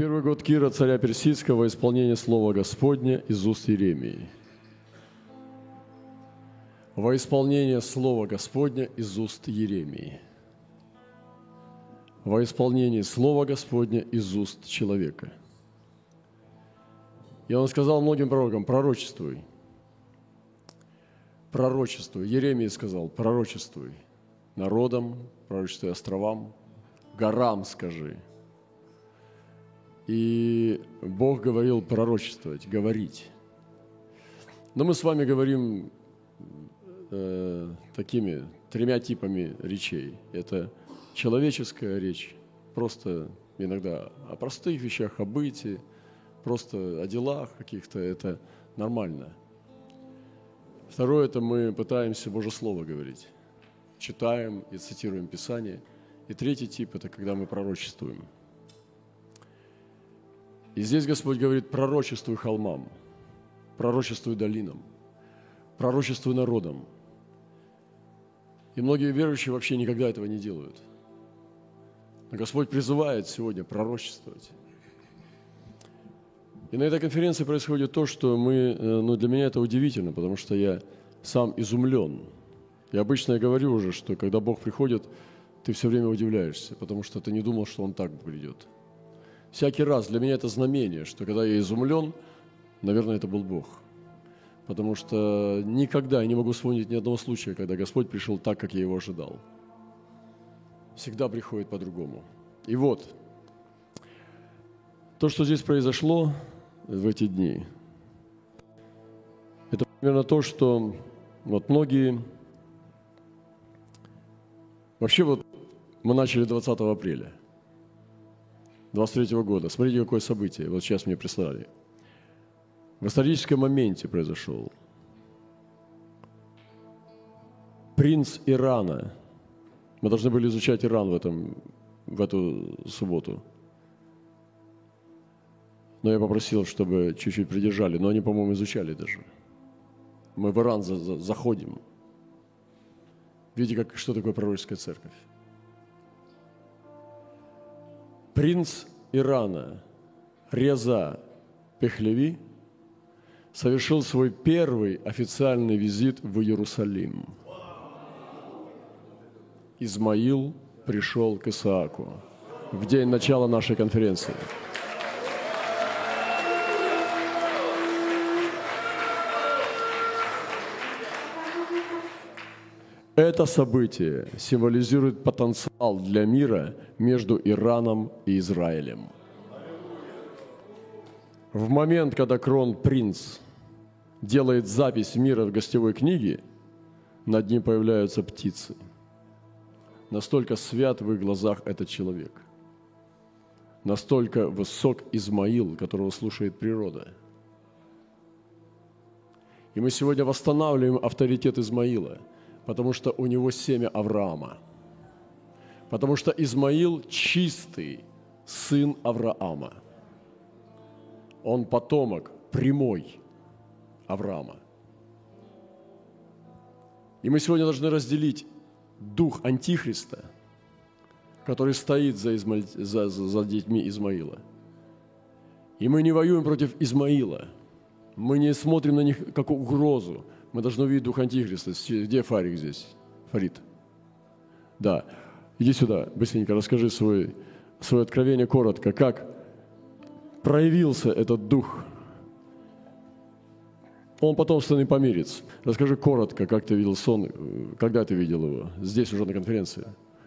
первый год Кира, царя Персидского, исполнение слова Господня из уст Иеремии. Во исполнение слова Господня из уст Еремии. Во исполнение слова Господня из уст человека. И он сказал многим пророкам, пророчествуй. Пророчествуй. Еремия сказал, пророчествуй. Народам, пророчествуй островам, горам скажи – и Бог говорил пророчествовать, говорить. Но мы с вами говорим э, такими тремя типами речей. Это человеческая речь, просто иногда о простых вещах, о бытии, просто о делах каких-то, это нормально. Второе – это мы пытаемся Божье Слово говорить, читаем и цитируем Писание. И третий тип – это когда мы пророчествуем – и здесь Господь говорит, пророчествуй холмам, пророчествуй долинам, пророчествуй народам. И многие верующие вообще никогда этого не делают. Но Господь призывает сегодня пророчествовать. И на этой конференции происходит то, что мы, э, ну для меня это удивительно, потому что я сам изумлен. И обычно я говорю уже, что когда Бог приходит, ты все время удивляешься, потому что ты не думал, что Он так придет – всякий раз для меня это знамение, что когда я изумлен, наверное, это был Бог. Потому что никогда я не могу вспомнить ни одного случая, когда Господь пришел так, как я его ожидал. Всегда приходит по-другому. И вот, то, что здесь произошло в эти дни, это примерно то, что вот многие... Вообще вот мы начали 20 апреля – 23 года. Смотрите, какое событие. Вот сейчас мне прислали. В историческом моменте произошел. Принц Ирана. Мы должны были изучать Иран в, этом, в эту субботу. Но я попросил, чтобы чуть-чуть придержали. Но они, по-моему, изучали даже. Мы в Иран за, за, заходим. Видите, как, что такое пророческая церковь? Принц Ирана Реза Пехлеви совершил свой первый официальный визит в Иерусалим. Измаил пришел к Исааку в день начала нашей конференции – Это событие символизирует потенциал для мира между Ираном и Израилем. В момент, когда крон-принц делает запись мира в гостевой книге, над ним появляются птицы. Настолько свят в их глазах этот человек. Настолько высок Измаил, которого слушает природа. И мы сегодня восстанавливаем авторитет Измаила – потому что у него семя Авраама. Потому что Измаил чистый сын Авраама. Он потомок прямой Авраама. И мы сегодня должны разделить дух Антихриста, который стоит за, Измаль... за, за, за детьми Измаила. И мы не воюем против Измаила. Мы не смотрим на них как угрозу. Мы должны увидеть дух Антихриста. Где Фарик здесь? Фарид. Да. Иди сюда, быстренько расскажи свой, свое откровение коротко. Как проявился этот дух? Он потомственный помирец. Расскажи коротко, как ты видел сон, когда ты видел его? Здесь уже на конференции.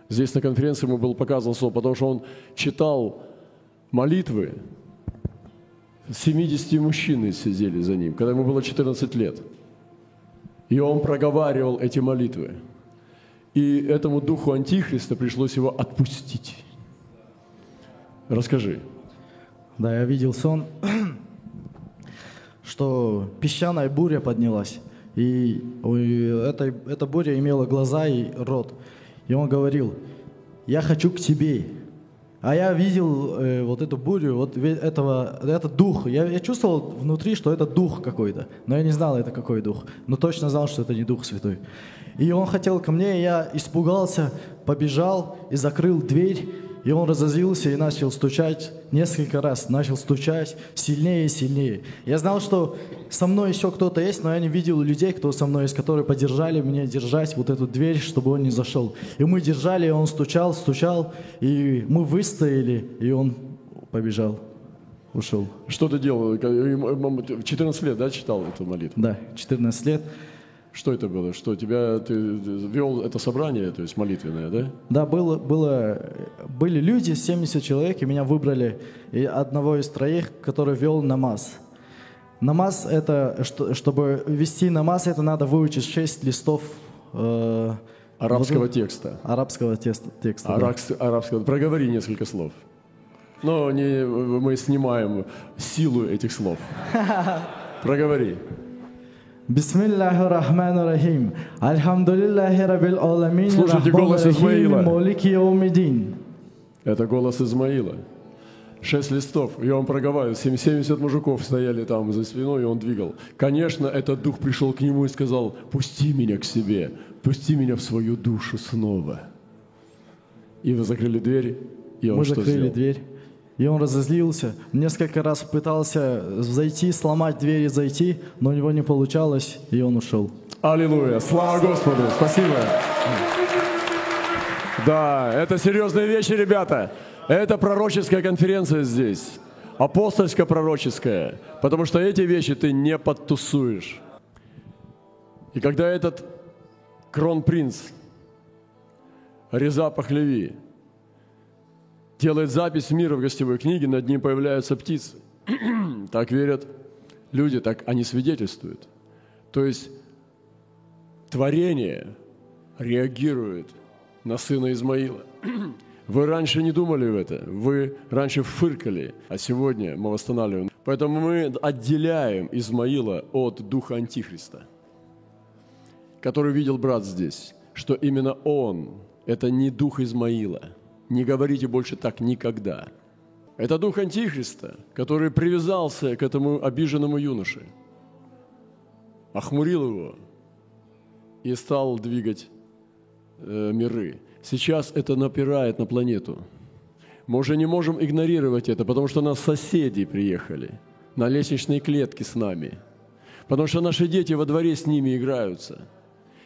Здесь на конференции ему был показан сон, потому что он читал молитвы. 70 мужчин сидели за ним, когда ему было 14 лет – и он проговаривал эти молитвы. И этому духу Антихриста пришлось его отпустить. Расскажи. Да, я видел сон, что песчаная буря поднялась. И эта, эта буря имела глаза и рот. И он говорил, я хочу к тебе. А я видел э, вот эту бурю, вот этого, этот дух. Я, я чувствовал внутри, что это дух какой-то. Но я не знал, это какой дух. Но точно знал, что это не Дух Святой. И он хотел ко мне, я испугался, побежал и закрыл дверь. И он разозлился и начал стучать несколько раз, начал стучать сильнее и сильнее. Я знал, что со мной еще кто-то есть, но я не видел людей, кто со мной есть, которые поддержали меня держать вот эту дверь, чтобы он не зашел. И мы держали, и он стучал, стучал, и мы выстояли, и он побежал, ушел. Что ты делал? В 14 лет, да, читал эту молитву? Да, 14 лет. Что это было? Что тебя ты вел это собрание, то есть молитвенное, да? Да, было, было, были люди, 70 человек, и меня выбрали и одного из троих, который вел намаз. Намаз это, чтобы вести намаз, это надо выучить 6 листов э, арабского вот, текста. Арабского теста, текста. Арабс, да. арабского. Проговори несколько слов. Но не, мы снимаем силу этих слов. Проговори. Бисмиллахи рахмани рахим. Альхамдулиллахи рабил аламин. Слушайте голос Измаила. Это голос Измаила. Шесть листов, и он проговаривал. 70 мужиков стояли там за спиной, и он двигал. Конечно, этот дух пришел к нему и сказал, пусти меня к себе, пусти меня в свою душу снова. И вы закрыли дверь, и он Мы что закрыли сделал? дверь. И он разозлился. Несколько раз пытался зайти, сломать дверь и зайти, но у него не получалось, и он ушел. Аллилуйя! Слава Господу! Спасибо! Да, это серьезные вещи, ребята. Это пророческая конференция здесь. Апостольско-пророческая. Потому что эти вещи ты не подтусуешь. И когда этот кронпринц Реза Пахлеви делает запись мира в гостевой книге, над ним появляются птицы. так верят люди, так они свидетельствуют. То есть творение реагирует на сына Измаила. Вы раньше не думали в это, вы раньше фыркали, а сегодня мы восстанавливаем. Поэтому мы отделяем Измаила от духа Антихриста, который видел брат здесь, что именно он, это не дух Измаила – не говорите больше так никогда. Это дух Антихриста, который привязался к этому обиженному юноше, охмурил его и стал двигать э, миры. Сейчас это напирает на планету. Мы уже не можем игнорировать это, потому что у нас соседи приехали на лестничной клетке с нами, потому что наши дети во дворе с ними играются.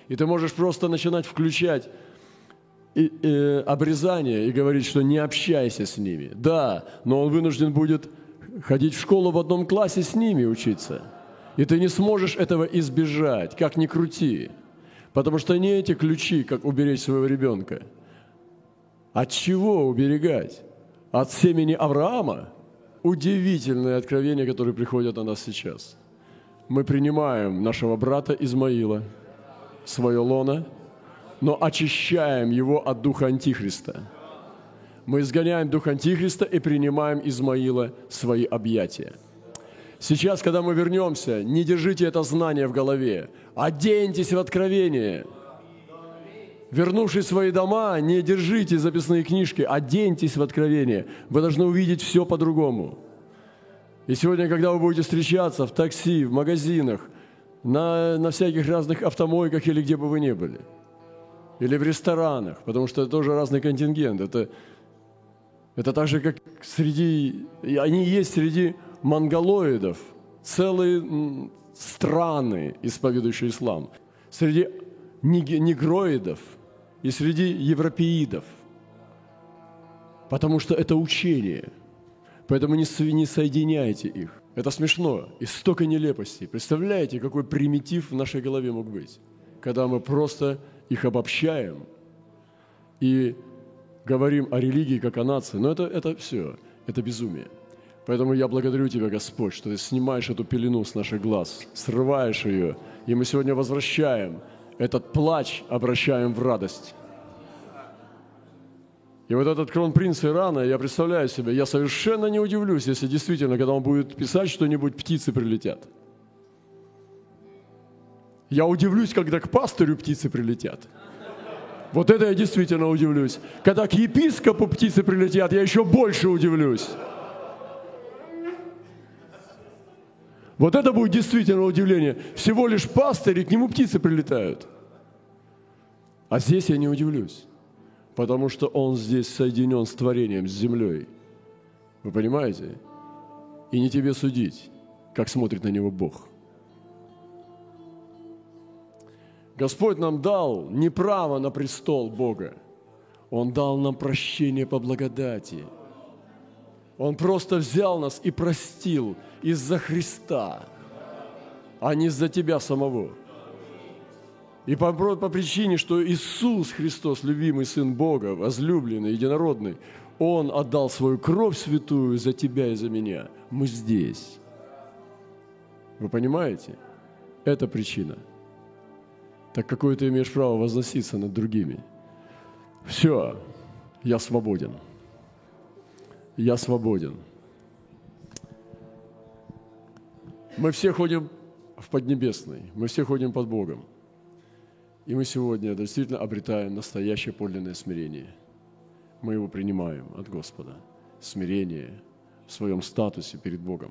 И ты можешь просто начинать включать и, э, обрезание и говорить, что не общайся с ними. Да, но он вынужден будет ходить в школу в одном классе с ними учиться. И ты не сможешь этого избежать, как ни крути. Потому что не эти ключи, как уберечь своего ребенка. От чего уберегать? От семени Авраама? Удивительное откровение, которое приходит на нас сейчас. Мы принимаем нашего брата Измаила, свое лоно – но очищаем его от духа Антихриста. Мы изгоняем дух Антихриста и принимаем Измаила свои объятия. Сейчас, когда мы вернемся, не держите это знание в голове, оденьтесь в откровение. Вернувшись в свои дома, не держите записные книжки, оденьтесь в откровение. Вы должны увидеть все по-другому. И сегодня, когда вы будете встречаться в такси, в магазинах, на, на всяких разных автомойках или где бы вы ни были – или в ресторанах, потому что это тоже разный контингент. Это, это так же, как среди... Они есть среди монголоидов, целые страны, исповедующие ислам. Среди негроидов и среди европеидов. Потому что это учение. Поэтому не, не соединяйте их. Это смешно. И столько нелепостей. Представляете, какой примитив в нашей голове мог быть? Когда мы просто их обобщаем и говорим о религии как о нации. Но это, это все, это безумие. Поэтому я благодарю Тебя, Господь, что Ты снимаешь эту пелену с наших глаз, срываешь ее, и мы сегодня возвращаем этот плач, обращаем в радость. И вот этот кронпринц Ирана, я представляю себе, я совершенно не удивлюсь, если действительно, когда он будет писать что-нибудь, птицы прилетят – я удивлюсь, когда к пастырю птицы прилетят. Вот это я действительно удивлюсь. Когда к епископу птицы прилетят, я еще больше удивлюсь. Вот это будет действительно удивление. Всего лишь пастырь, и к нему птицы прилетают. А здесь я не удивлюсь. потому что Он здесь соединен с творением, с землей. Вы понимаете? И не тебе судить, как смотрит на него Бог. Господь нам дал не право на престол Бога. Он дал нам прощение по благодати. Он просто взял нас и простил из-за Христа, а не из-за тебя самого. И по, по причине, что Иисус Христос, любимый Сын Бога, возлюбленный, единородный, Он отдал свою кровь святую за тебя и за меня. Мы здесь. Вы понимаете? Это причина. Так какое ты имеешь право возноситься над другими? Все, я свободен. Я свободен. Мы все ходим в Поднебесный, мы все ходим под Богом. И мы сегодня действительно обретаем настоящее подлинное смирение. Мы его принимаем от Господа. Смирение в своем статусе перед Богом.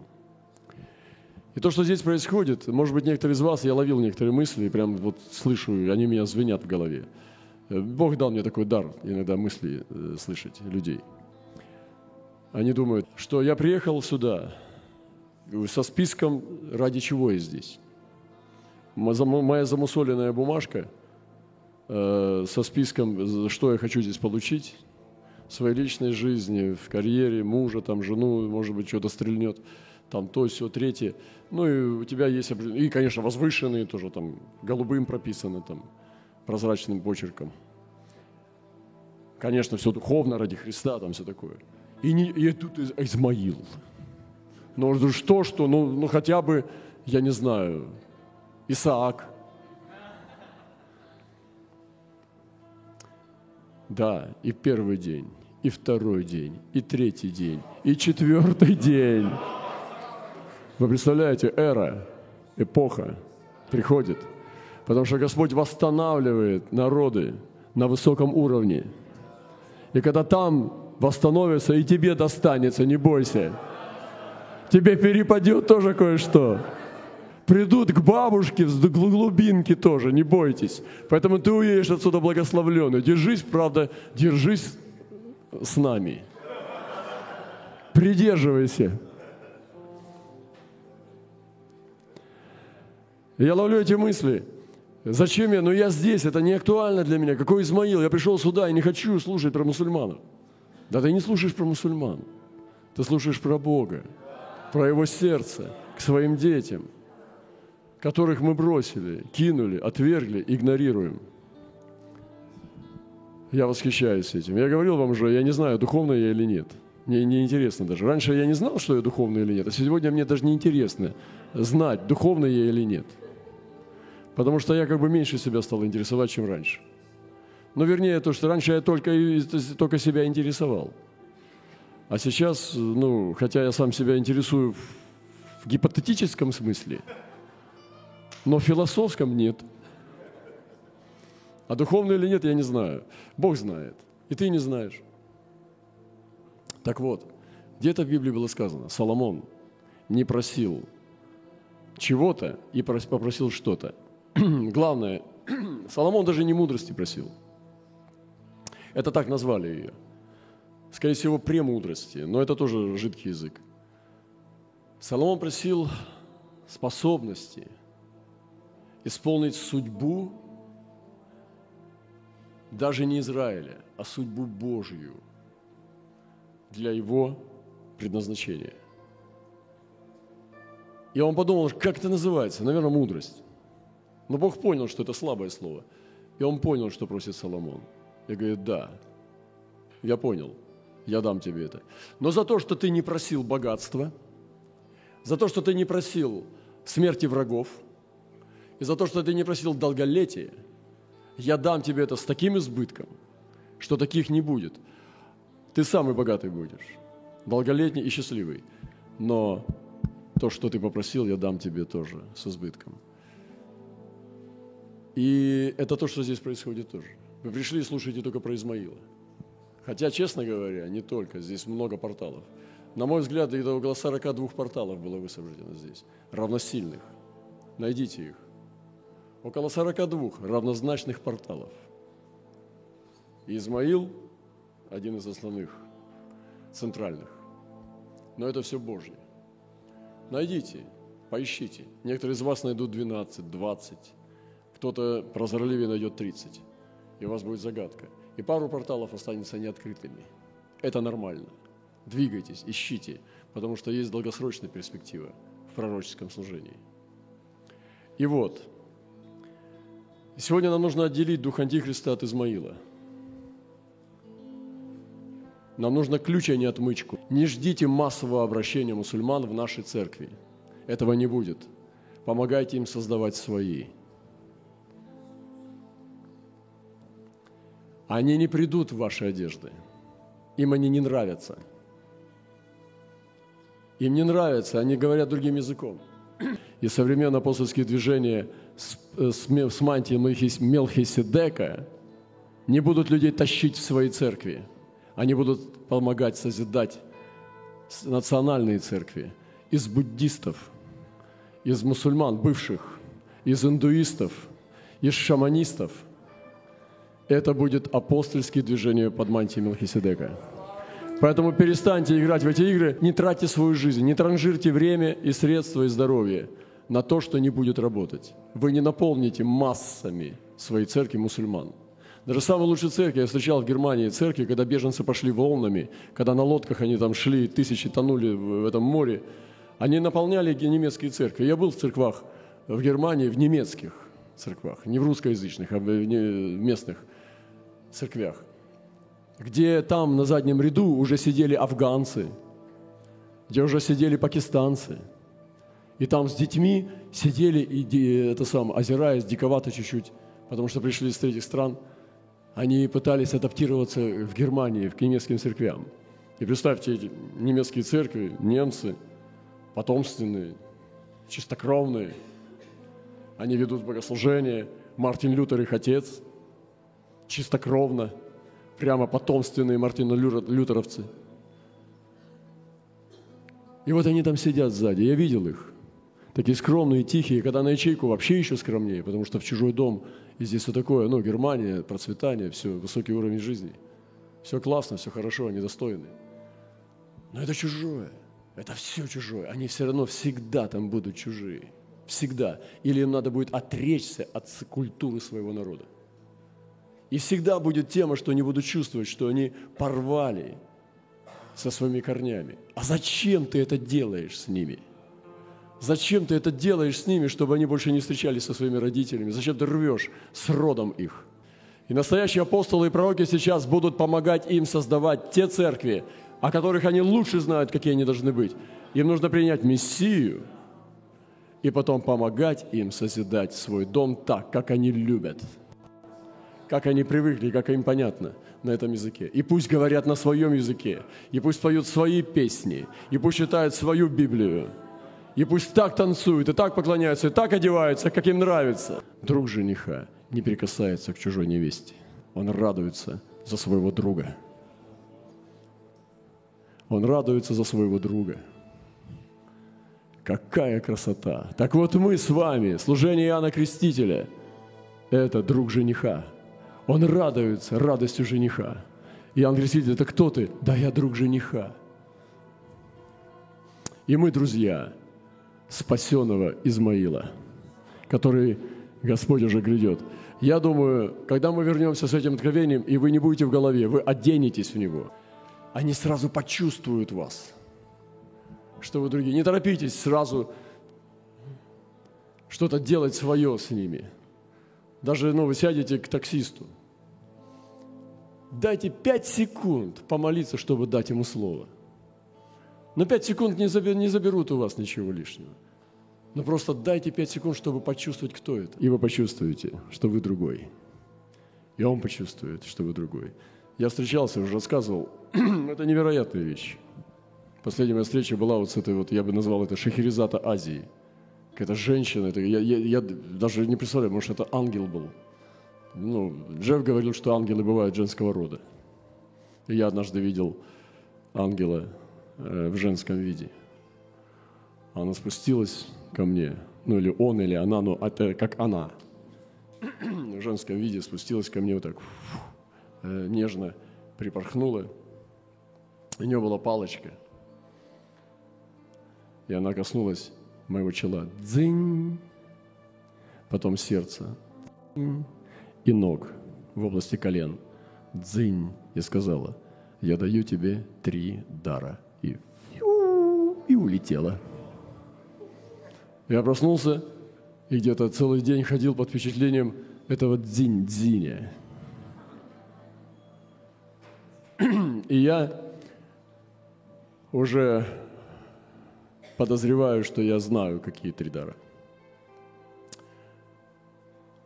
И то, что здесь происходит, может быть, некоторые из вас, я ловил некоторые мысли, и прям вот слышу, они меня звенят в голове. Бог дал мне такой дар иногда мысли э, слышать людей. Они думают, что я приехал сюда со списком, ради чего я здесь. Моя замусоленная бумажка – Э, со списком, что я хочу здесь получить, в своей личной жизни, в карьере, мужа, там, жену, может быть, что-то стрельнет, там то, все, третье. Ну и у тебя есть, и, конечно, возвышенные тоже, там, голубым прописаны, там, прозрачным почерком. Конечно, все духовно ради Христа, там все такое. И, не, и тут Измаил. Ну что, что, ну, ну хотя бы, я не знаю, Исаак – Да, и первый день, и второй день, и третий день, и четвертый день. Вы представляете, эра, эпоха приходит, потому что Господь восстанавливает народы на высоком уровне. И когда там восстановится, и тебе достанется, не бойся. Тебе перепадет тоже кое-что придут к бабушке в глубинке тоже, не бойтесь. Поэтому ты уедешь отсюда благословленный. Держись, правда, держись с нами. Придерживайся. Я ловлю эти мысли. Зачем я? Ну я здесь, это не актуально для меня. Какой Измаил? Я пришел сюда и не хочу слушать про мусульманов. Да ты не слушаешь про мусульман. Ты слушаешь про Бога, про Его сердце, к своим детям – которых мы бросили, кинули, отвергли, игнорируем. Я восхищаюсь этим. Я говорил вам уже, я не знаю, духовный я или нет. Мне не интересно даже. Раньше я не знал, что я духовный или нет, а сегодня мне даже не интересно знать, духовный я или нет. Потому что я как бы меньше себя стал интересовать, чем раньше. Но вернее то, что раньше я только, только себя интересовал. А сейчас, ну, хотя я сам себя интересую в гипотетическом смысле – но в философском нет. А духовно или нет, я не знаю. Бог знает. И ты не знаешь. Так вот, где-то в Библии было сказано, Соломон не просил чего-то и попросил что-то. Главное, Соломон даже не мудрости просил. Это так назвали ее. Скорее всего, премудрости, но это тоже жидкий язык. Соломон просил способности – исполнить судьбу даже не Израиля, а судьбу Божью для его предназначения. И он подумал, как это называется? Наверное, мудрость. Но Бог понял, что это слабое слово. И он понял, что просит Соломон. И говорит, да, я понял, я дам тебе это. Но за то, что ты не просил богатства, за то, что ты не просил смерти врагов – и за то, что ты не просил долголетия, я дам тебе это с таким избытком, что таких не будет. Ты самый богатый будешь, долголетний и счастливый. Но то, что ты попросил, я дам тебе тоже с избытком. И это то, что здесь происходит тоже. Вы пришли и слушаете только про Измаила. Хотя, честно говоря, не только. Здесь много порталов. На мой взгляд, где-то около 42 порталов было высвобождено здесь. Равносильных. Найдите их около 42 равнозначных порталов. И Измаил – один из основных, центральных. Но это все Божье. Найдите, поищите. Некоторые из вас найдут 12, 20. Кто-то прозорливее найдет 30. И у вас будет загадка. И пару порталов останется неоткрытыми. Это нормально. Двигайтесь, ищите, потому что есть долгосрочная перспектива в пророческом служении. И вот, сегодня нам нужно отделить дух Антихриста от Измаила – нам нужно ключ, а не отмычку. Не ждите массового обращения мусульман в нашей церкви. Этого не будет. Помогайте им создавать свои. Они не придут в ваши одежды. Им они не нравятся. Им не нравятся, они говорят другим языком. И современное апостольские движения с, с, с мантией Мелхиседека не будут людей тащить в свои церкви – они будут помогать созидать национальные церкви из буддистов, из мусульман бывших, из индуистов, из шаманистов. Это будет апостольские движения под мантией Мелхиседека. Поэтому перестаньте играть в эти игры, не тратьте свою жизнь, не транжирьте время и средства и здоровье на то, что не будет работать. Вы не наполните массами своей церкви мусульман – даже самые лучшие церкви я встречал в Германии, церкви, когда беженцы пошли волнами, когда на лодках они там шли, тысячи тонули в этом море, они наполняли немецкие церкви. Я был в церквах в Германии, в немецких церквах, не в русскоязычных, а в местных церквях, где там на заднем ряду уже сидели афганцы, где уже сидели пакистанцы, и там с детьми сидели, и, это сам, озираясь диковато чуть-чуть, потому что пришли из третьих стран – они пытались адаптироваться в Германии, к немецким церквям. И представьте, эти немецкие церкви, немцы, потомственные, чистокровные, они ведут богослужение, Мартин Лютер их отец, чистокровно, прямо потомственные Мартина Лютеровцы. И вот они там сидят сзади, я видел их, такие скромные, тихие, когда на ячейку вообще еще скромнее, потому что в чужой дом и здесь все такое, ну, Германия, процветание, все, высокий уровень жизни. Все классно, все хорошо, они достойны. Но это чужое. Это все чужое. Они все равно всегда там будут чужие. Всегда. Или им надо будет отречься от культуры своего народа. И всегда будет тема, что они будут чувствовать, что они порвали со своими корнями. А зачем ты это делаешь с ними? Зачем ты это делаешь с ними, чтобы они больше не встречались со своими родителями? Зачем ты рвешь с родом их? И настоящие апостолы и пророки сейчас будут помогать им создавать те церкви, о которых они лучше знают, какие они должны быть. Им нужно принять Мессию и потом помогать им созидать свой дом так, как они любят, как они привыкли, как им понятно на этом языке. И пусть говорят на своем языке, и пусть поют свои песни, и пусть читают свою Библию – и пусть так танцуют, и так поклоняются, и так одеваются, как им нравится. Друг жениха не прикасается к чужой невесте. Он радуется за своего друга. Он радуется за своего друга. Какая красота! Так вот мы с вами, служение Иоанна Крестителя, это друг жениха. Он радуется радостью жениха. Иоанн Креститель, это кто ты? Да я друг жениха. И мы друзья – спасенного Измаила, который Господь уже грядет. Я думаю, когда мы вернемся с этим откровением, и вы не будете в голове, вы оденетесь в него, они сразу почувствуют вас, что вы другие. Не торопитесь сразу что-то делать свое с ними. Даже ну, вы сядете к таксисту. Дайте пять секунд помолиться, чтобы дать ему слово – но пять секунд не, заберут у вас ничего лишнего. Но просто дайте пять секунд, чтобы почувствовать, кто это. И вы почувствуете, что вы другой. И он почувствует, что вы другой. Я встречался, уже рассказывал. это невероятная вещь. Последняя моя встреча была вот с этой вот, я бы назвал это Шахерезата Азии. Какая-то женщина, это, я, я, я даже не представляю, может, это ангел был. Ну, Джефф говорил, что ангелы бывают женского рода. И я однажды видел ангела Э, в женском виде. Она спустилась ко мне, ну или он, или она, но это как она. В женском виде спустилась ко мне вот так, э, нежно припорхнула. У нее была палочка. И она коснулась моего чела. Дзынь. Потом сердце. И ног в области колен. Дзынь. И сказала, я даю тебе три дара. И, и улетела. Я проснулся и где-то целый день ходил под впечатлением этого дзинь-дзиня. И я уже подозреваю, что я знаю, какие три дара.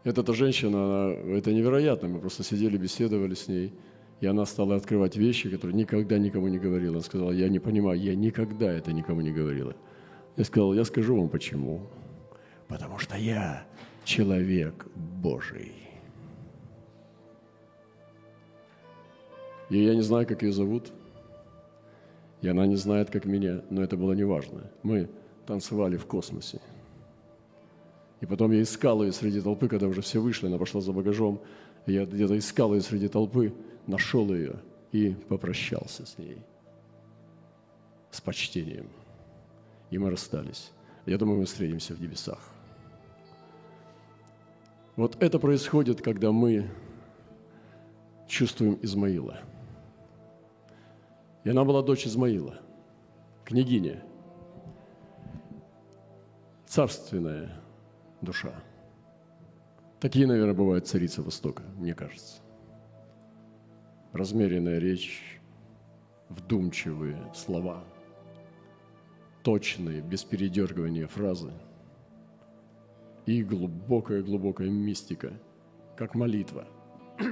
Эта женщина, она, это невероятно, мы просто сидели, беседовали с ней, и она стала открывать вещи, которые никогда никому не говорила. Она сказала, я не понимаю, я никогда это никому не говорила. Я сказал, я скажу вам почему. Потому что я человек Божий. И я не знаю, как ее зовут, и она не знает, как меня, но это было неважно. Мы танцевали в космосе. И потом я искал ее среди толпы, когда уже все вышли, она пошла за багажом. Я где-то искал ее среди толпы, нашел ее и попрощался с ней. С почтением. И мы расстались. Я думаю, мы встретимся в небесах. Вот это происходит, когда мы чувствуем Измаила. И она была дочь Измаила, княгиня, царственная душа. Такие, наверное, бывают царицы Востока, мне кажется. Размеренная речь, вдумчивые слова, точные, без передергивания фразы – и глубокая-глубокая мистика, как молитва.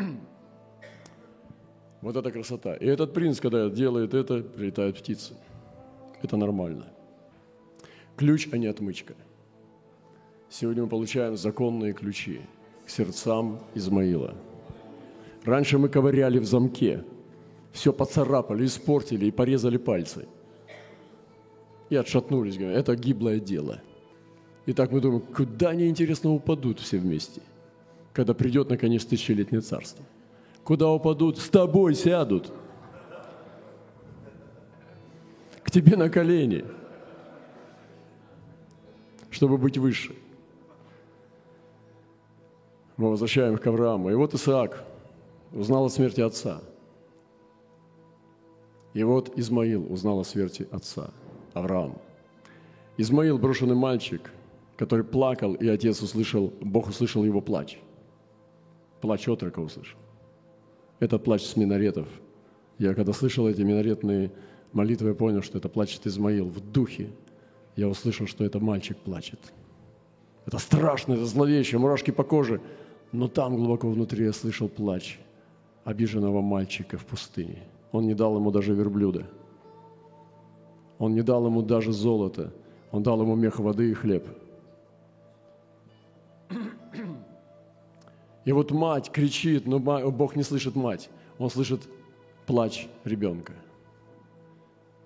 Вот это красота. И этот принц, когда делает это, прилетают птицы. Это нормально. Ключ, а не отмычка. Сегодня мы получаем законные ключи к сердцам Измаила. Раньше мы ковыряли в замке, все поцарапали, испортили и порезали пальцы. И отшатнулись, говорят, это гиблое дело – и так мы думаем, куда они, интересно, упадут все вместе, когда придет, наконец, тысячелетнее царство. Куда упадут? С тобой сядут. К тебе на колени, чтобы быть выше. Мы возвращаем к Аврааму. И вот Исаак узнал о смерти отца. И вот Измаил узнал о смерти отца, Авраам. Измаил, брошенный мальчик – который плакал, и отец услышал, Бог услышал его плач. Плач отрока услышал. Этот плач с минаретов. Я когда слышал эти минаретные молитвы, я понял, что это плачет Измаил в духе. Я услышал, что это мальчик плачет. Это страшно, это зловеще, мурашки по коже. Но там глубоко внутри я слышал плач обиженного мальчика в пустыне. Он не дал ему даже верблюда. Он не дал ему даже золота. Он дал ему мех воды и хлеб – И вот мать кричит, но Бог не слышит мать. Он слышит плач ребенка.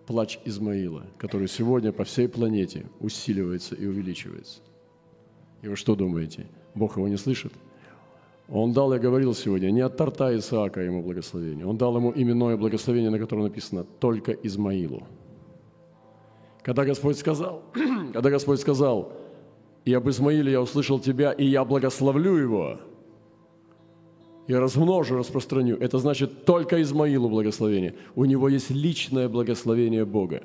Плач Измаила, который сегодня по всей планете усиливается и увеличивается. И вы что думаете, Бог его не слышит? Он дал, я говорил сегодня, не от торта Исаака ему благословение. Он дал ему именное благословение, на котором написано «только Измаилу». Когда Господь сказал, когда Господь сказал, «И об Измаиле я услышал тебя, и я благословлю его», и размножу, распространю. Это значит только Измаилу благословение. У него есть личное благословение Бога.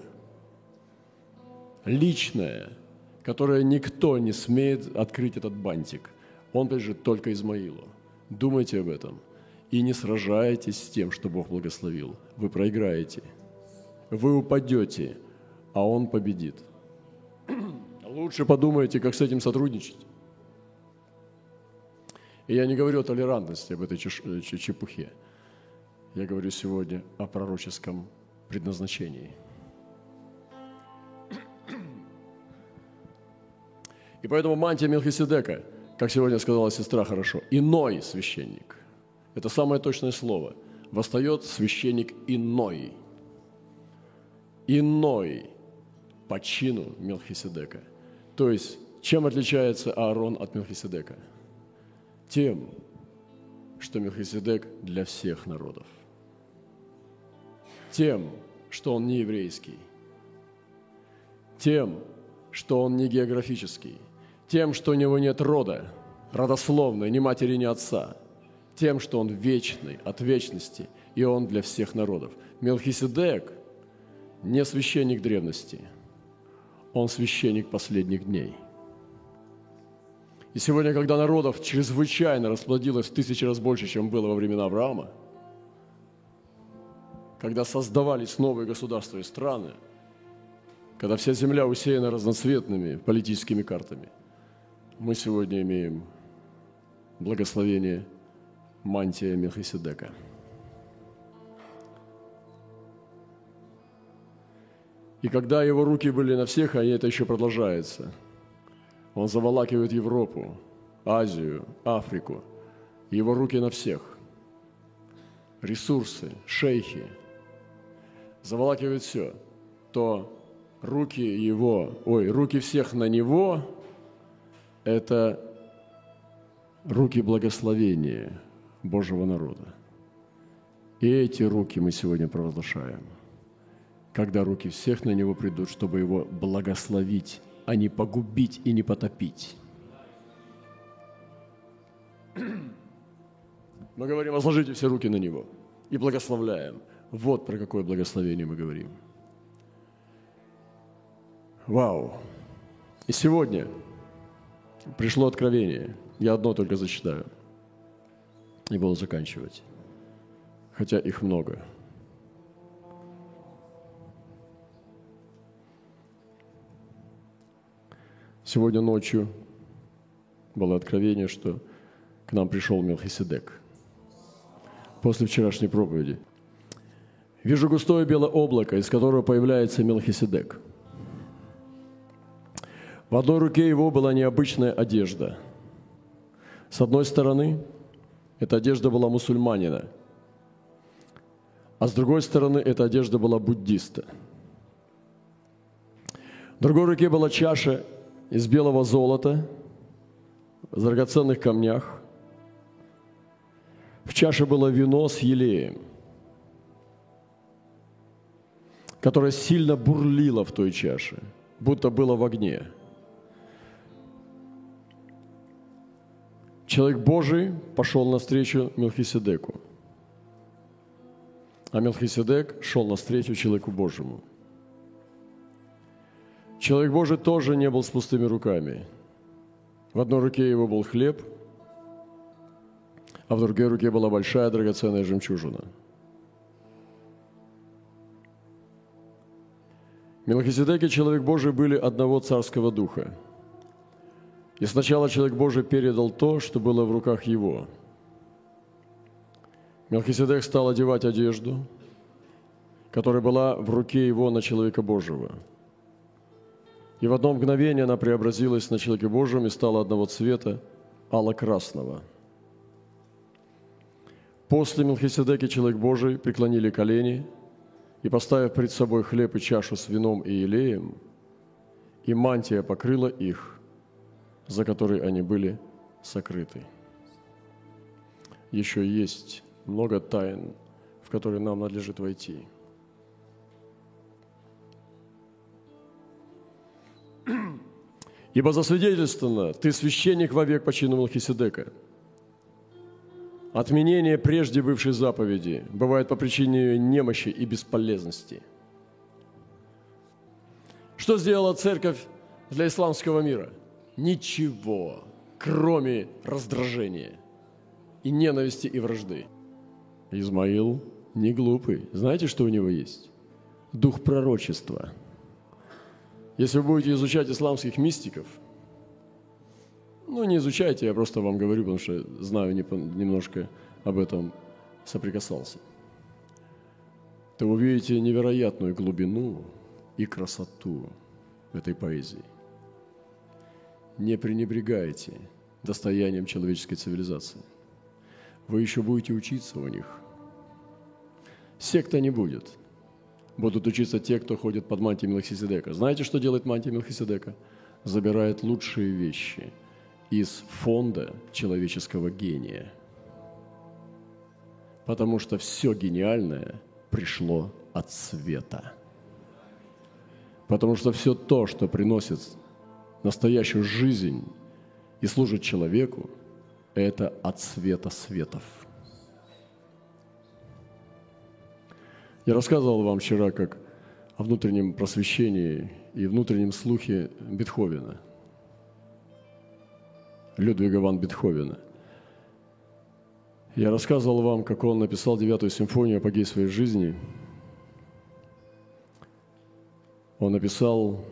Личное, которое никто не смеет открыть этот бантик. Он принадлежит только Измаилу. Думайте об этом. И не сражайтесь с тем, что Бог благословил. Вы проиграете. Вы упадете, а Он победит. Лучше подумайте, как с этим сотрудничать. И я не говорю о толерантности, об этой э, чепухе. Я говорю сегодня о пророческом предназначении. И поэтому мантия Мелхиседека, как сегодня сказала сестра хорошо, иной священник. Это самое точное слово. Восстает священник иной. Иной по чину Мелхиседека. То есть, чем отличается Аарон от Мелхиседека? тем, что Мелхиседек для всех народов. Тем, что он не еврейский. Тем, что он не географический. Тем, что у него нет рода, родословной, ни матери, ни отца. Тем, что он вечный, от вечности, и он для всех народов. Мелхиседек не священник древности, он священник последних дней – и сегодня, когда народов чрезвычайно расплодилось в тысячи раз больше, чем было во времена Авраама, когда создавались новые государства и страны, когда вся земля усеяна разноцветными политическими картами, мы сегодня имеем благословение мантия Мелхиседека. И когда его руки были на всех, а это еще продолжается – он заволакивает Европу, Азию, Африку. Его руки на всех. Ресурсы, шейхи. Заволакивает все. То руки его, ой, руки всех на него – это руки благословения Божьего народа. И эти руки мы сегодня провозглашаем, когда руки всех на него придут, чтобы его благословить а не погубить и не потопить. Мы говорим, возложите все руки на Него и благословляем. Вот про какое благословение мы говорим. Вау! И сегодня пришло откровение. Я одно только зачитаю. И буду заканчивать. Хотя их много – Сегодня ночью было откровение, что к нам пришел Мелхиседек после вчерашней проповеди. Вижу густое белое облако, из которого появляется Мелхиседек. В одной руке его была необычная одежда. С одной стороны, эта одежда была мусульманина, а с другой стороны, эта одежда была буддиста. В другой руке была чаша из белого золота, в драгоценных камнях. В чаше было вино с елеем, которое сильно бурлило в той чаше, будто было в огне. Человек Божий пошел навстречу Мелхиседеку, а Мелхиседек шел навстречу человеку Божьему – Человек Божий тоже не был с пустыми руками. В одной руке его был хлеб, а в другой руке была большая драгоценная жемчужина. Мелхиседек и человек Божий были одного царского духа. И сначала человек Божий передал то, что было в руках его. Мелхиседек стал одевать одежду, которая была в руке его на человека Божьего – и в одно мгновение она преобразилась на человеке Божьем и стала одного цвета, ало-красного. После Мелхиседеки человек Божий преклонили колени и, поставив пред собой хлеб и чашу с вином и елеем, и мантия покрыла их, за которой они были сокрыты. Еще есть много тайн, в которые нам надлежит войти – Ибо засвидетельствовано, ты священник вовек по чину Мелхиседека. Отменение прежде бывшей заповеди бывает по причине немощи и бесполезности. Что сделала церковь для исламского мира? Ничего, кроме раздражения и ненависти и вражды. Измаил не глупый. Знаете, что у него есть? Дух пророчества – если вы будете изучать исламских мистиков, ну, не изучайте, я просто вам говорю, потому что знаю немножко об этом соприкасался, то увидите невероятную глубину и красоту этой поэзии. Не пренебрегайте достоянием человеческой цивилизации. Вы еще будете учиться у них. Секта не будет – будут учиться те, кто ходит под мантией Мелхиседека. Знаете, что делает мантия Мелхиседека? Забирает лучшие вещи из фонда человеческого гения. Потому что все гениальное пришло от света. Потому что все то, что приносит настоящую жизнь и служит человеку, это от света светов. Я рассказывал вам вчера, как о внутреннем просвещении и внутреннем слухе Бетховена, Людвига ван Бетховена. Я рассказывал вам, как он написал девятую симфонию «Апогей своей жизни». Он написал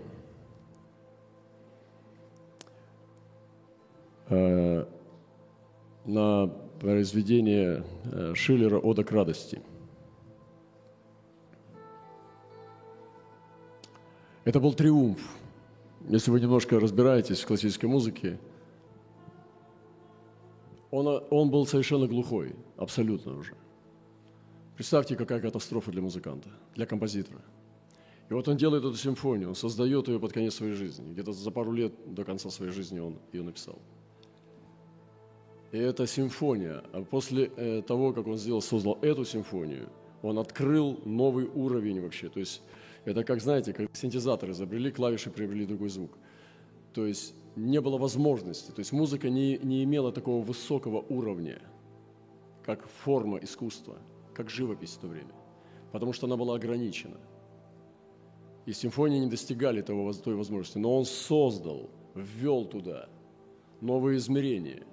на произведение э, Шиллера «Ода к радости». Это был триумф. Если вы немножко разбираетесь в классической музыке, он, он был совершенно глухой, абсолютно уже. Представьте, какая катастрофа для музыканта, для композитора. И вот он делает эту симфонию, он создает ее под конец своей жизни. Где-то за пару лет до конца своей жизни он ее написал. И эта симфония, а после э, того, как он сделал, создал эту симфонию, он открыл новый уровень вообще. То есть это как, знаете, как синтезаторы изобрели, клавиши приобрели другой звук. То есть не было возможности, то есть музыка не, не имела такого высокого уровня, как форма искусства, как живопись в то время, потому что она была ограничена. И симфонии не достигали того, той возможности, но он создал, ввел туда новые измерения,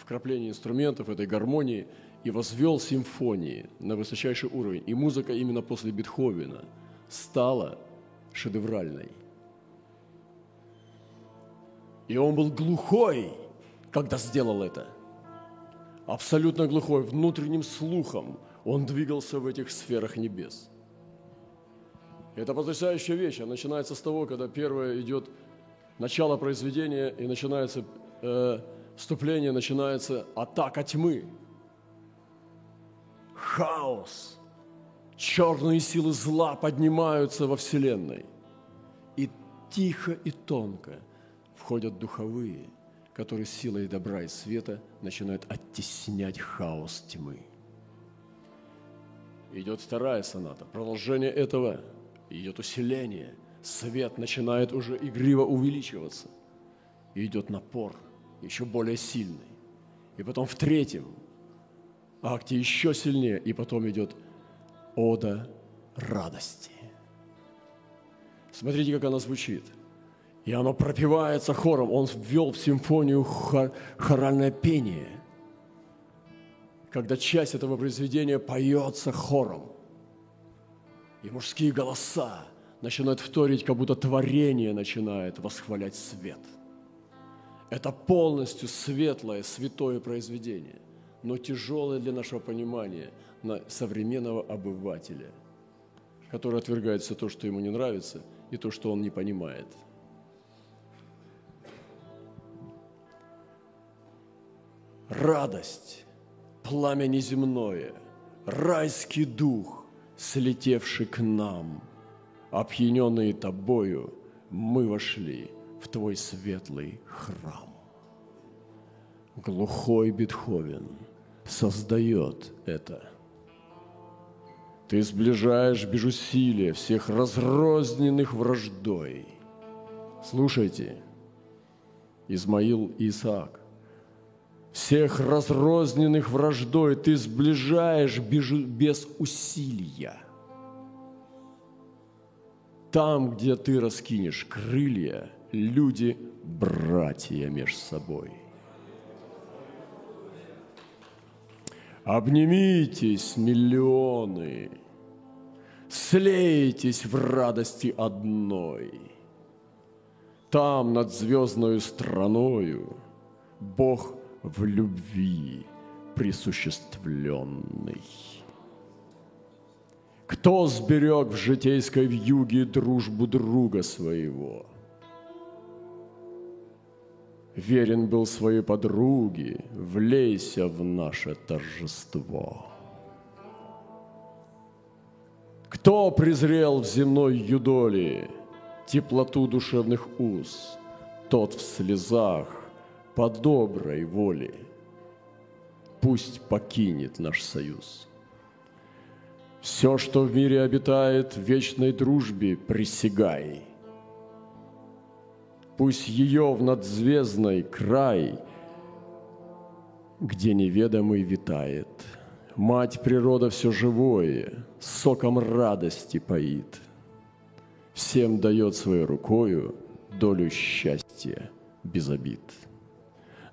вкрапление инструментов этой гармонии и возвел симфонии на высочайший уровень. И музыка именно после Бетховена – стала шедевральной. И он был глухой, когда сделал это. Абсолютно глухой, внутренним слухом он двигался в этих сферах небес. Это потрясающая вещь. Она начинается с того, когда первое идет начало произведения и начинается э, вступление, начинается атака тьмы. Хаос – черные силы зла поднимаются во Вселенной. И тихо и тонко входят духовые, которые силой добра и света начинают оттеснять хаос тьмы. Идет вторая соната. Продолжение этого идет усиление. Свет начинает уже игриво увеличиваться. И идет напор, еще более сильный. И потом в третьем акте еще сильнее. И потом идет ода радости. Смотрите, как она звучит. И оно пропивается хором. Он ввел в симфонию хор, хоральное пение. Когда часть этого произведения поется хором. И мужские голоса начинают вторить, как будто творение начинает восхвалять свет. Это полностью светлое, святое произведение, но тяжелое для нашего понимания – на современного обывателя, который отвергает все то, что ему не нравится, и то, что он не понимает. Радость, пламя неземное, райский дух, слетевший к нам, опьяненные тобою, мы вошли в твой светлый храм. Глухой Бетховен создает это – ты сближаешь без усилия всех разрозненных враждой. Слушайте, Измаил и Исаак, всех разрозненных враждой ты сближаешь без, без усилия. Там, где ты раскинешь крылья, люди – братья между собой. Обнимитесь, миллионы, слейтесь в радости одной. Там над звездною страною Бог в любви присуществленный. Кто сберег в житейской вьюге дружбу друга своего? Верен был своей подруге, влейся в наше торжество. Кто презрел в земной юдоли теплоту душевных уз, тот в слезах по доброй воле пусть покинет наш союз. Все, что в мире обитает, в вечной дружбе присягай. Пусть ее в надзвездной край, где неведомый витает. Мать природа все живое, соком радости поит. Всем дает своей рукою долю счастья без обид.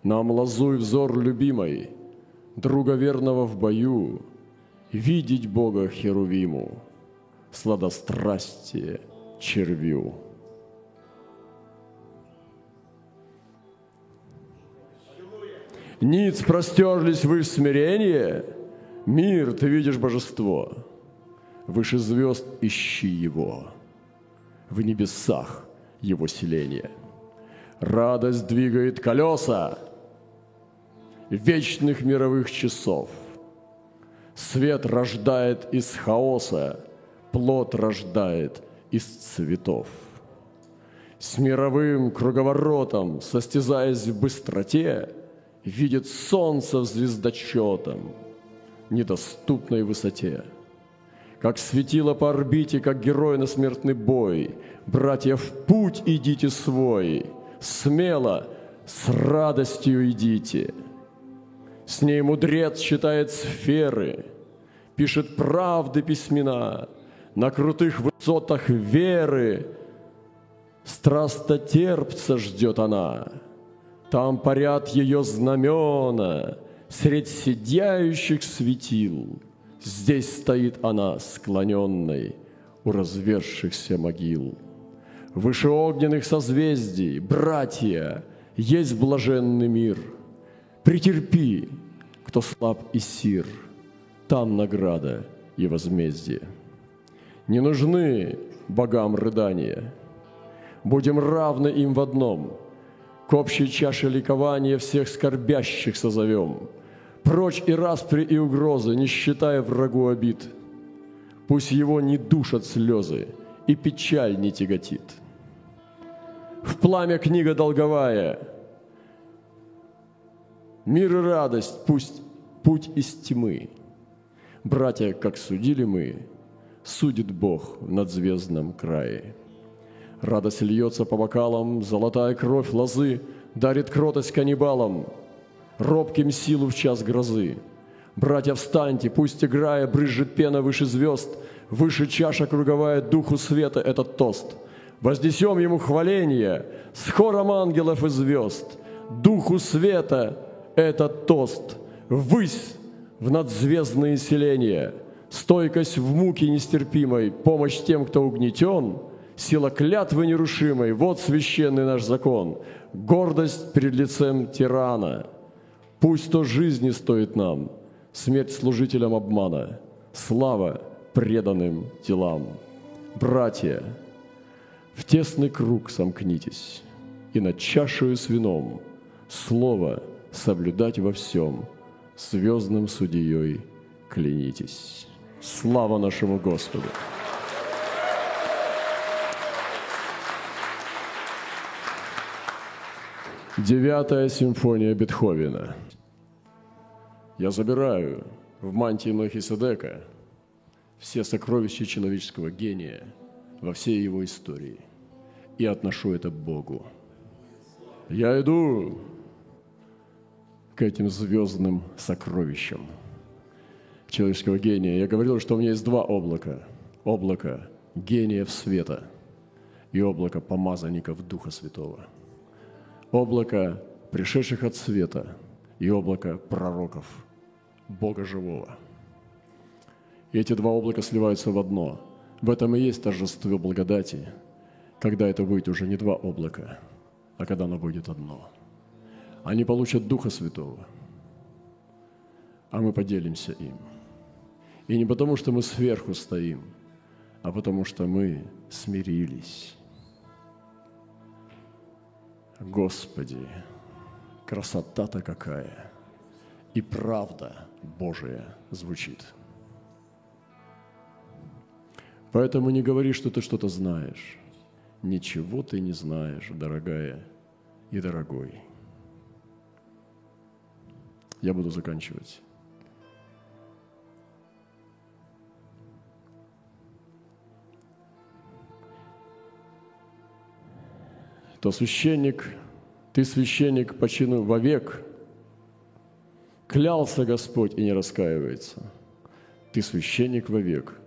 Нам лазуй взор любимой, друга верного в бою – видеть Бога Херувиму, сладострастие червю. Ниц простерлись вы в смирение, мир, ты видишь божество. Выше звезд ищи его, в небесах его селение. Радость двигает колеса вечных мировых часов – Свет рождает из хаоса, плод рождает из цветов. С мировым круговоротом, состязаясь в быстроте, Видит солнце в звездочетом, недоступной высоте. Как светило по орбите, как герой на смертный бой, Братья, в путь идите свой, смело, с радостью идите – с ней мудрец читает сферы, пишет правды письмена, на крутых высотах веры страстотерпца ждет она. Там парят ее знамена, средь сидящих светил. Здесь стоит она, склоненной у развершихся могил. Выше огненных созвездий, братья, есть блаженный мир – Претерпи, кто слаб и сир, там награда и возмездие. Не нужны богам рыдания, будем равны им в одном, к общей чаше ликования всех скорбящих созовем. Прочь и распри, и угрозы, не считая врагу обид. Пусть его не душат слезы, и печаль не тяготит. В пламя книга долговая – Мир и радость, пусть путь из тьмы. Братья, как судили мы, судит Бог в надзвездном крае. Радость льется по бокалам, золотая кровь лозы дарит кротость каннибалам, робким силу в час грозы. Братья, встаньте, пусть играя, брызжет пена выше звезд, выше чаша круговая духу света этот тост. Вознесем ему хваление с хором ангелов и звезд, духу света этот тост ввысь в надзвездные селения, стойкость в муке нестерпимой, помощь тем, кто угнетен, сила клятвы нерушимой, вот священный наш закон, гордость перед лицем тирана. Пусть то жизни стоит нам, смерть служителям обмана, слава преданным делам. Братья, в тесный круг сомкнитесь, и над чашею с вином слово – соблюдать во всем, звездным судьей клянитесь. Слава нашему Господу! Девятая симфония Бетховена. Я забираю в мантии Махиседека все сокровища человеческого гения во всей его истории и отношу это Богу. Я иду к этим звездным сокровищам человеческого гения. Я говорил, что у меня есть два облака. Облако гениев света и облако помазанников Духа Святого. Облако пришедших от света и облако пророков Бога Живого. И эти два облака сливаются в одно. В этом и есть торжество благодати, когда это будет уже не два облака, а когда оно будет одно – они получат Духа Святого, а мы поделимся им. И не потому, что мы сверху стоим, а потому, что мы смирились. Господи, красота-то какая! И правда Божия звучит. Поэтому не говори, что ты что-то знаешь. Ничего ты не знаешь, дорогая и дорогой. Я буду заканчивать. То священник, ты священник по чину вовек. Клялся Господь и не раскаивается. Ты священник вовек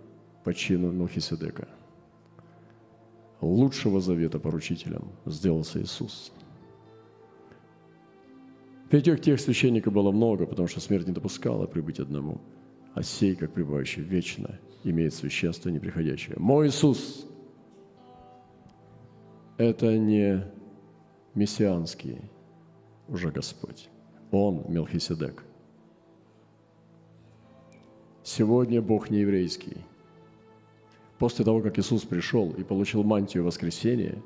по чину Мелхиседека. Лучшего завета поручителем сделался Иисус. Пятех тех священников было много, потому что смерть не допускала прибыть одному, а сей, как пребывающий вечно, имеет священство неприходящее. Мой Иисус – это не мессианский уже Господь. Он Мелхиседек. Сегодня Бог не еврейский. После того, как Иисус пришел и получил мантию воскресения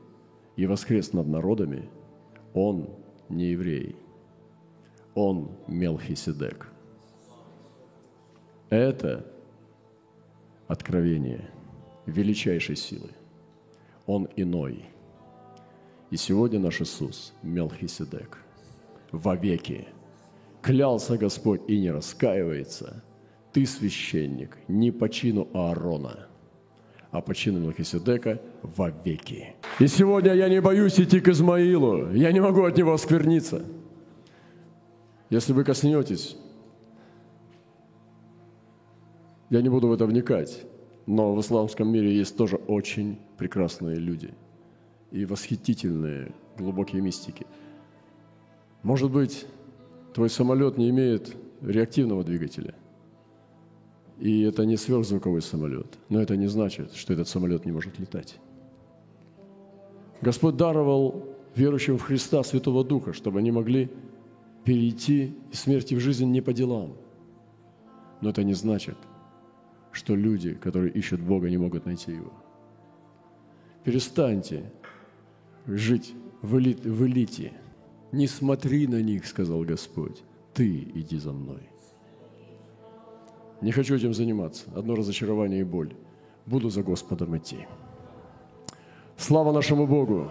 и воскрес над народами, Он не еврей. Он Мелхиседек. Это откровение величайшей силы. Он иной – и сегодня наш Иисус – Мелхиседек. Вовеки. Клялся Господь и не раскаивается. Ты священник не по чину Аарона, а по чину Мелхиседека вовеки. И сегодня я не боюсь идти к Измаилу. Я не могу от него оскверниться. Если вы коснетесь, я не буду в это вникать, но в исламском мире есть тоже очень прекрасные люди – и восхитительные глубокие мистики. Может быть, твой самолет не имеет реактивного двигателя, и это не сверхзвуковой самолет, но это не значит, что этот самолет не может летать. Господь даровал верующим в Христа Святого Духа, чтобы они могли перейти из смерти в жизнь не по делам. Но это не значит, что люди, которые ищут Бога, не могут найти Его. Перестаньте жить в, эли, в элите. Не смотри на них, сказал Господь. Ты иди за мной. Не хочу этим заниматься. Одно разочарование и боль. Буду за Господом идти. Слава нашему Богу!